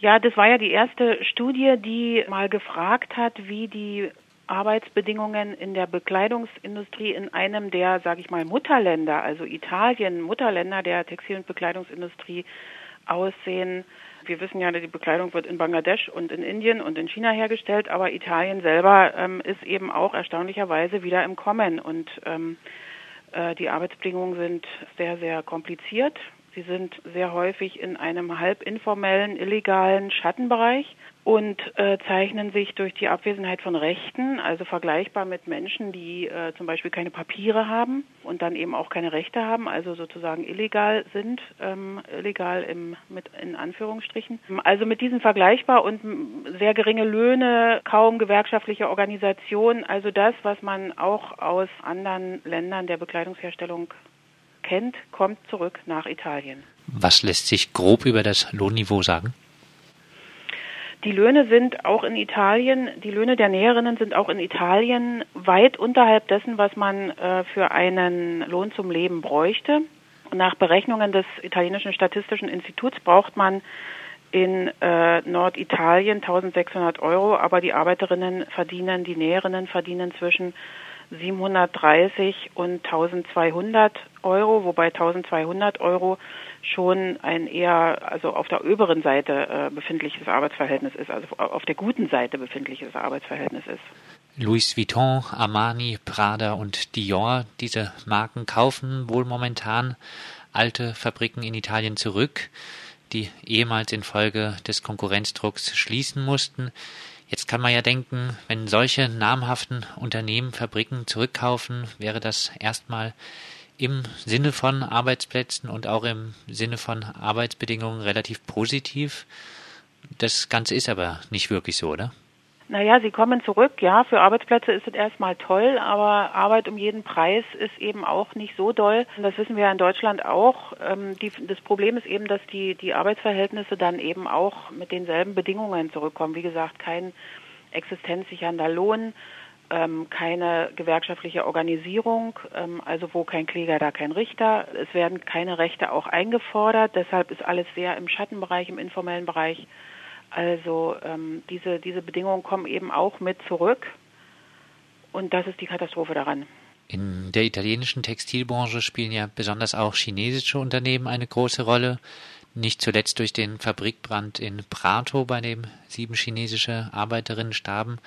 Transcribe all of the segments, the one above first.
Ja, das war ja die erste Studie, die mal gefragt hat, wie die Arbeitsbedingungen in der Bekleidungsindustrie in einem der, sage ich mal, Mutterländer, also Italien, Mutterländer der Textil- und Bekleidungsindustrie aussehen. Wir wissen ja, die Bekleidung wird in Bangladesch und in Indien und in China hergestellt, aber Italien selber ähm, ist eben auch erstaunlicherweise wieder im Kommen und ähm, äh, die Arbeitsbedingungen sind sehr, sehr kompliziert. Sie sind sehr häufig in einem halb informellen, illegalen Schattenbereich und äh, zeichnen sich durch die Abwesenheit von Rechten, also vergleichbar mit Menschen, die äh, zum Beispiel keine Papiere haben und dann eben auch keine Rechte haben, also sozusagen illegal sind, ähm, illegal im, mit in Anführungsstrichen. Also mit diesen vergleichbar und sehr geringe Löhne, kaum gewerkschaftliche Organisation, also das, was man auch aus anderen Ländern der Bekleidungsherstellung kennt, kommt zurück nach Italien. Was lässt sich grob über das Lohnniveau sagen? Die Löhne sind auch in Italien, die Löhne der Näherinnen sind auch in Italien weit unterhalb dessen, was man äh, für einen Lohn zum Leben bräuchte. Nach Berechnungen des italienischen Statistischen Instituts braucht man in äh, Norditalien 1600 Euro, aber die Arbeiterinnen verdienen, die Näherinnen verdienen zwischen 730 und 1200 Euro, wobei 1200 Euro schon ein eher, also auf der oberen Seite äh, befindliches Arbeitsverhältnis ist, also auf der guten Seite befindliches Arbeitsverhältnis ist. Louis Vuitton, Armani, Prada und Dior, diese Marken kaufen wohl momentan alte Fabriken in Italien zurück, die ehemals infolge des Konkurrenzdrucks schließen mussten. Jetzt kann man ja denken, wenn solche namhaften Unternehmen Fabriken zurückkaufen, wäre das erstmal im Sinne von Arbeitsplätzen und auch im Sinne von Arbeitsbedingungen relativ positiv. Das Ganze ist aber nicht wirklich so, oder? Naja, sie kommen zurück. Ja, für Arbeitsplätze ist es erstmal toll, aber Arbeit um jeden Preis ist eben auch nicht so doll. Das wissen wir ja in Deutschland auch. Ähm, die, das Problem ist eben, dass die, die Arbeitsverhältnisse dann eben auch mit denselben Bedingungen zurückkommen. Wie gesagt, kein existenzsichernder Lohn, ähm, keine gewerkschaftliche Organisierung, ähm, also wo kein Kläger, da kein Richter. Es werden keine Rechte auch eingefordert. Deshalb ist alles sehr im Schattenbereich, im informellen Bereich also ähm, diese, diese Bedingungen kommen eben auch mit zurück und das ist die Katastrophe daran. In der italienischen Textilbranche spielen ja besonders auch chinesische Unternehmen eine große Rolle. Nicht zuletzt durch den Fabrikbrand in Prato, bei dem sieben chinesische Arbeiterinnen starben,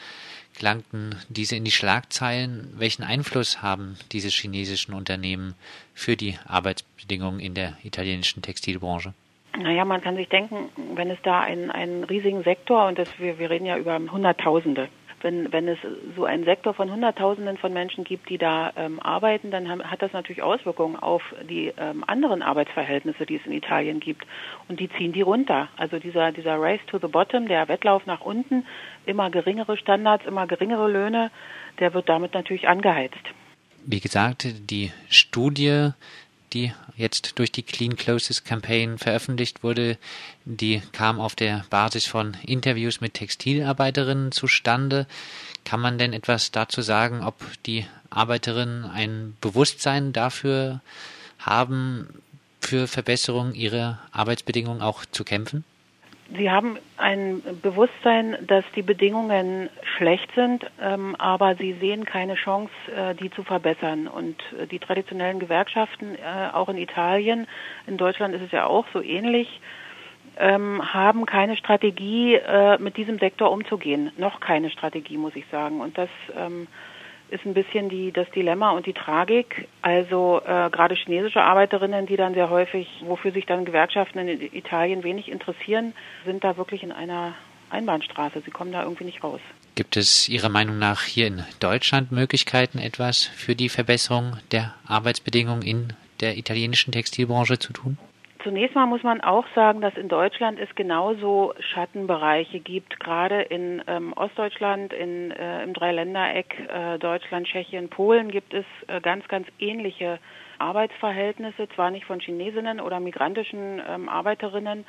gelangten diese in die Schlagzeilen. Welchen Einfluss haben diese chinesischen Unternehmen für die Arbeitsbedingungen in der italienischen Textilbranche? Naja, man kann sich denken, wenn es da einen, einen riesigen Sektor, und das, wir, wir reden ja über Hunderttausende, wenn, wenn es so einen Sektor von Hunderttausenden von Menschen gibt, die da ähm, arbeiten, dann haben, hat das natürlich Auswirkungen auf die ähm, anderen Arbeitsverhältnisse, die es in Italien gibt. Und die ziehen die runter. Also dieser, dieser Race to the Bottom, der Wettlauf nach unten, immer geringere Standards, immer geringere Löhne, der wird damit natürlich angeheizt. Wie gesagt, die Studie die jetzt durch die Clean Closes Campaign veröffentlicht wurde, die kam auf der Basis von Interviews mit Textilarbeiterinnen zustande. Kann man denn etwas dazu sagen, ob die Arbeiterinnen ein Bewusstsein dafür haben, für Verbesserung ihrer Arbeitsbedingungen auch zu kämpfen? Sie haben ein Bewusstsein, dass die Bedingungen schlecht sind, ähm, aber sie sehen keine Chance, äh, die zu verbessern. Und äh, die traditionellen Gewerkschaften, äh, auch in Italien, in Deutschland ist es ja auch so ähnlich, ähm, haben keine Strategie, äh, mit diesem Sektor umzugehen. Noch keine Strategie, muss ich sagen. Und das ähm, ist ein bisschen die, das Dilemma und die Tragik. Also äh, gerade chinesische Arbeiterinnen, die dann sehr häufig, wofür sich dann Gewerkschaften in Italien wenig interessieren, sind da wirklich in einer Einbahnstraße. Sie kommen da irgendwie nicht raus. Gibt es Ihrer Meinung nach hier in Deutschland Möglichkeiten, etwas für die Verbesserung der Arbeitsbedingungen in der italienischen Textilbranche zu tun? Zunächst mal muss man auch sagen, dass in Deutschland es genauso Schattenbereiche gibt, gerade in ähm, Ostdeutschland, in, äh, im Dreiländereck äh, Deutschland, Tschechien, Polen gibt es äh, ganz, ganz ähnliche Arbeitsverhältnisse, zwar nicht von Chinesinnen oder migrantischen ähm, Arbeiterinnen,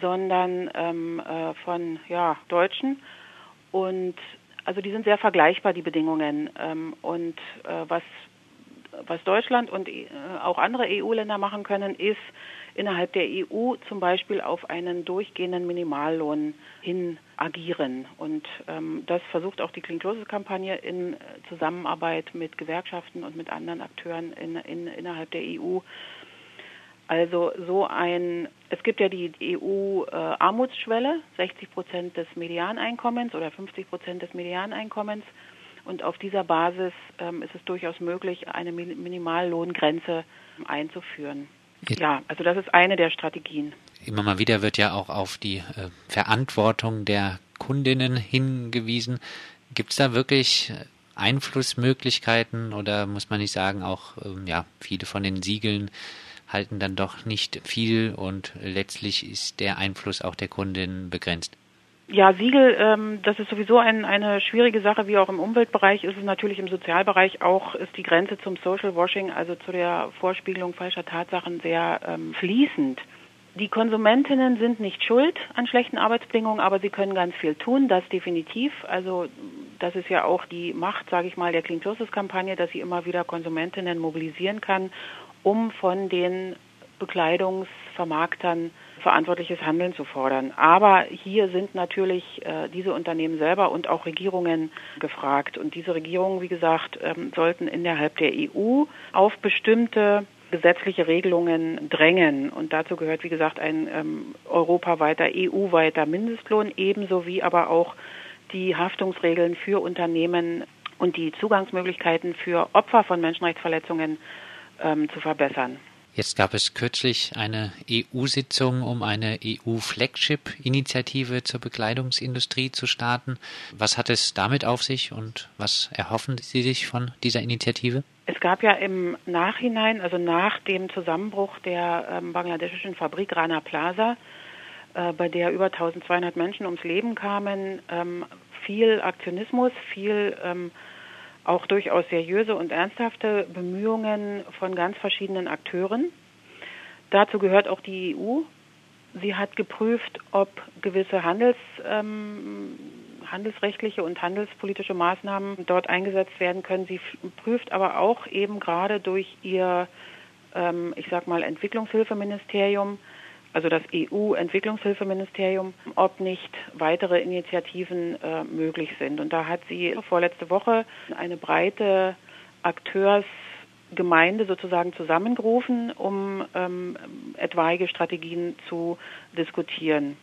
sondern ähm, äh, von ja, Deutschen. Und also die sind sehr vergleichbar, die Bedingungen. Ähm, und äh, was, was Deutschland und äh, auch andere EU-Länder machen können, ist, innerhalb der EU zum Beispiel auf einen durchgehenden Minimallohn hin agieren. Und ähm, das versucht auch die Clean Closes Kampagne in Zusammenarbeit mit Gewerkschaften und mit anderen Akteuren in, in, innerhalb der EU. Also so ein, es gibt ja die EU-Armutsschwelle, 60 Prozent des Medianeinkommens oder 50 Prozent des Medianeinkommens. Und auf dieser Basis ähm, ist es durchaus möglich, eine Minimallohngrenze einzuführen. Ja, also das ist eine der Strategien. Immer mal wieder wird ja auch auf die äh, Verantwortung der Kundinnen hingewiesen. Gibt es da wirklich äh, Einflussmöglichkeiten oder muss man nicht sagen, auch ähm, ja, viele von den Siegeln halten dann doch nicht viel und letztlich ist der Einfluss auch der Kundin begrenzt? Ja, Siegel, ähm, das ist sowieso ein, eine schwierige Sache, wie auch im Umweltbereich ist es natürlich im Sozialbereich auch, ist die Grenze zum Social Washing, also zu der Vorspiegelung falscher Tatsachen sehr ähm, fließend. Die Konsumentinnen sind nicht schuld an schlechten Arbeitsbedingungen, aber sie können ganz viel tun, das definitiv. Also das ist ja auch die Macht, sage ich mal, der Clean Sources Kampagne, dass sie immer wieder Konsumentinnen mobilisieren kann, um von den Bekleidungsvermarktern verantwortliches Handeln zu fordern. Aber hier sind natürlich äh, diese Unternehmen selber und auch Regierungen gefragt. Und diese Regierungen, wie gesagt, ähm, sollten innerhalb der EU auf bestimmte gesetzliche Regelungen drängen. Und dazu gehört, wie gesagt, ein ähm, europaweiter, EU-weiter Mindestlohn, ebenso wie aber auch die Haftungsregeln für Unternehmen und die Zugangsmöglichkeiten für Opfer von Menschenrechtsverletzungen ähm, zu verbessern. Jetzt gab es kürzlich eine EU-Sitzung, um eine EU-Flagship-Initiative zur Bekleidungsindustrie zu starten. Was hat es damit auf sich und was erhoffen Sie sich von dieser Initiative? Es gab ja im Nachhinein, also nach dem Zusammenbruch der ähm, bangladeschischen Fabrik Rana Plaza, äh, bei der über 1200 Menschen ums Leben kamen, ähm, viel Aktionismus, viel ähm, auch durchaus seriöse und ernsthafte Bemühungen von ganz verschiedenen Akteuren. Dazu gehört auch die EU. Sie hat geprüft, ob gewisse Handels, ähm, handelsrechtliche und handelspolitische Maßnahmen dort eingesetzt werden können. Sie prüft aber auch eben gerade durch ihr, ähm, ich sag mal, Entwicklungshilfeministerium, also das EU-Entwicklungshilfeministerium, ob nicht weitere Initiativen äh, möglich sind. Und da hat sie vorletzte Woche eine breite Akteursgemeinde sozusagen zusammengerufen, um ähm, etwaige Strategien zu diskutieren.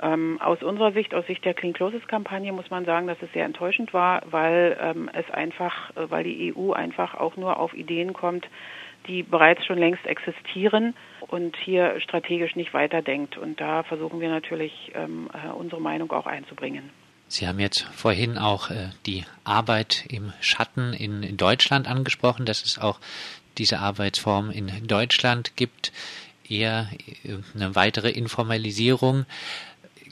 Ähm, aus unserer Sicht, aus Sicht der Clean Closes Kampagne muss man sagen, dass es sehr enttäuschend war, weil ähm, es einfach, äh, weil die EU einfach auch nur auf Ideen kommt, die bereits schon längst existieren und hier strategisch nicht weiterdenkt. Und da versuchen wir natürlich, ähm, äh, unsere Meinung auch einzubringen. Sie haben jetzt vorhin auch äh, die Arbeit im Schatten in, in, Deutschland angesprochen, dass es auch diese Arbeitsform in Deutschland gibt, eher äh, eine weitere Informalisierung.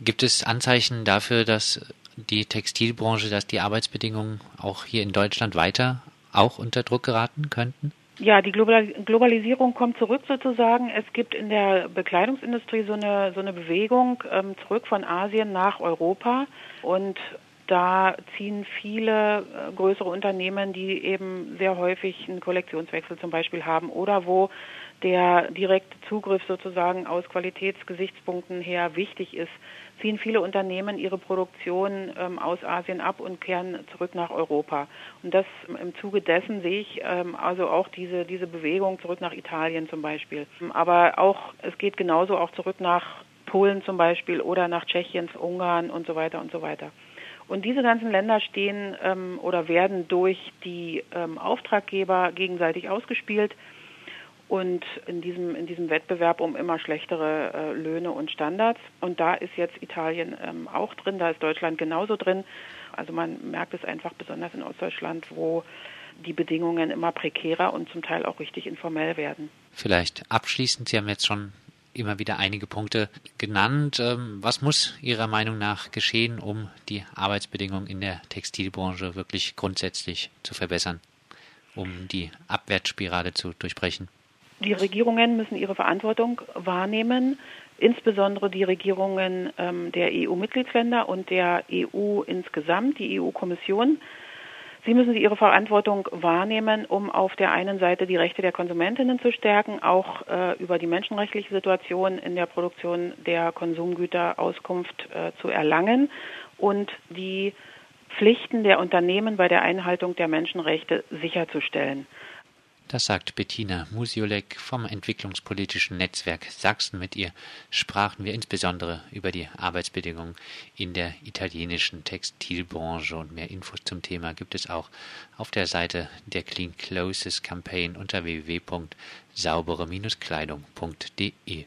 Gibt es Anzeichen dafür, dass die Textilbranche, dass die Arbeitsbedingungen auch hier in Deutschland weiter auch unter Druck geraten könnten? Ja, die Globalisierung kommt zurück sozusagen. Es gibt in der Bekleidungsindustrie so eine, so eine Bewegung ähm, zurück von Asien nach Europa und da ziehen viele äh, größere Unternehmen, die eben sehr häufig einen Kollektionswechsel zum Beispiel haben oder wo der direkte Zugriff sozusagen aus Qualitätsgesichtspunkten her wichtig ist, ziehen viele Unternehmen ihre Produktion ähm, aus Asien ab und kehren zurück nach Europa. Und das im Zuge dessen sehe ich ähm, also auch diese, diese Bewegung zurück nach Italien zum Beispiel. Aber auch, es geht genauso auch zurück nach Polen zum Beispiel oder nach Tschechien, Ungarn und so weiter und so weiter. Und diese ganzen Länder stehen ähm, oder werden durch die ähm, Auftraggeber gegenseitig ausgespielt und in diesem, in diesem Wettbewerb um immer schlechtere äh, Löhne und Standards. Und da ist jetzt Italien ähm, auch drin, da ist Deutschland genauso drin. Also man merkt es einfach besonders in Ostdeutschland, wo die Bedingungen immer prekärer und zum Teil auch richtig informell werden. Vielleicht abschließend, Sie haben jetzt schon immer wieder einige Punkte genannt. Ähm, was muss Ihrer Meinung nach geschehen, um die Arbeitsbedingungen in der Textilbranche wirklich grundsätzlich zu verbessern, um die Abwärtsspirale zu durchbrechen? Die Regierungen müssen ihre Verantwortung wahrnehmen, insbesondere die Regierungen ähm, der EU-Mitgliedsländer und der EU insgesamt, die EU-Kommission. Sie müssen ihre Verantwortung wahrnehmen, um auf der einen Seite die Rechte der Konsumentinnen zu stärken, auch äh, über die menschenrechtliche Situation in der Produktion der Konsumgüter Auskunft äh, zu erlangen und die Pflichten der Unternehmen bei der Einhaltung der Menschenrechte sicherzustellen. Das sagt Bettina Musiolek vom entwicklungspolitischen Netzwerk Sachsen. Mit ihr sprachen wir insbesondere über die Arbeitsbedingungen in der italienischen Textilbranche und mehr Infos zum Thema gibt es auch auf der Seite der Clean Clothes Campaign unter www.saubere-kleidung.de.